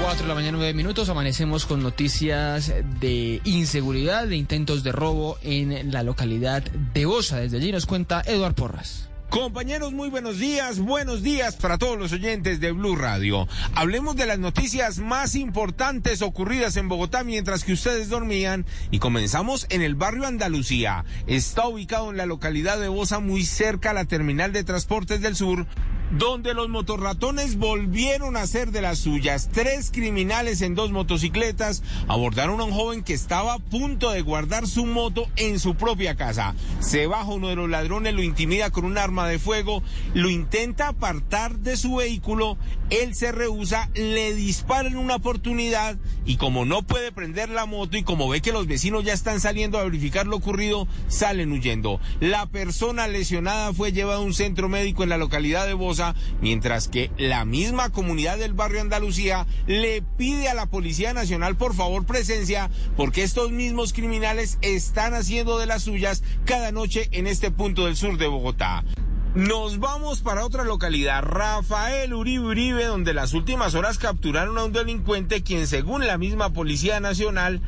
4 de la mañana, 9 minutos. Amanecemos con noticias de inseguridad, de intentos de robo en la localidad de Osa. Desde allí nos cuenta Eduard Porras. Compañeros, muy buenos días, buenos días para todos los oyentes de Blue Radio. Hablemos de las noticias más importantes ocurridas en Bogotá mientras que ustedes dormían y comenzamos en el barrio Andalucía. Está ubicado en la localidad de Osa, muy cerca a la terminal de transportes del sur, donde los motorratones volvieron a hacer de las suyas. Tres criminales en dos motocicletas abordaron a un joven que estaba a punto de guardar su moto en su propia casa. Se baja uno de los ladrones, lo intimida con un arma de fuego, lo intenta apartar de su vehículo, él se rehúsa, le dispara en una oportunidad y como no puede prender la moto y como ve que los vecinos ya están saliendo a verificar lo ocurrido, salen huyendo. La persona lesionada fue llevada a un centro médico en la localidad de Bosa mientras que la misma comunidad del barrio Andalucía le pide a la Policía Nacional por favor presencia porque estos mismos criminales están haciendo de las suyas cada noche en este punto del sur de Bogotá. Nos vamos para otra localidad, Rafael Uribe Uribe, donde las últimas horas capturaron a un delincuente quien según la misma Policía Nacional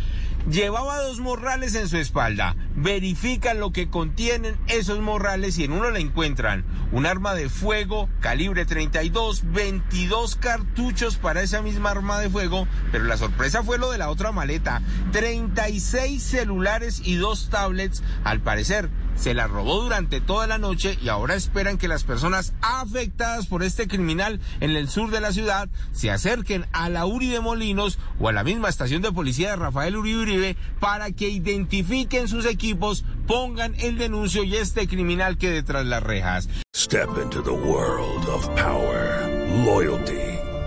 llevaba dos morrales en su espalda. Verifican lo que contienen esos morrales y en uno le encuentran. Un arma de fuego calibre 32, 22 cartuchos para esa misma arma de fuego, pero la sorpresa fue lo de la otra maleta, 36 celulares y dos tablets, al parecer se la robó durante toda la noche y ahora esperan que las personas afectadas por este criminal en el sur de la ciudad se acerquen a la Uribe Molinos o a la misma estación de policía de Rafael Uribe Uribe para que identifiquen sus equipos, pongan el denuncio y este criminal quede tras las rejas. Step into the world of power,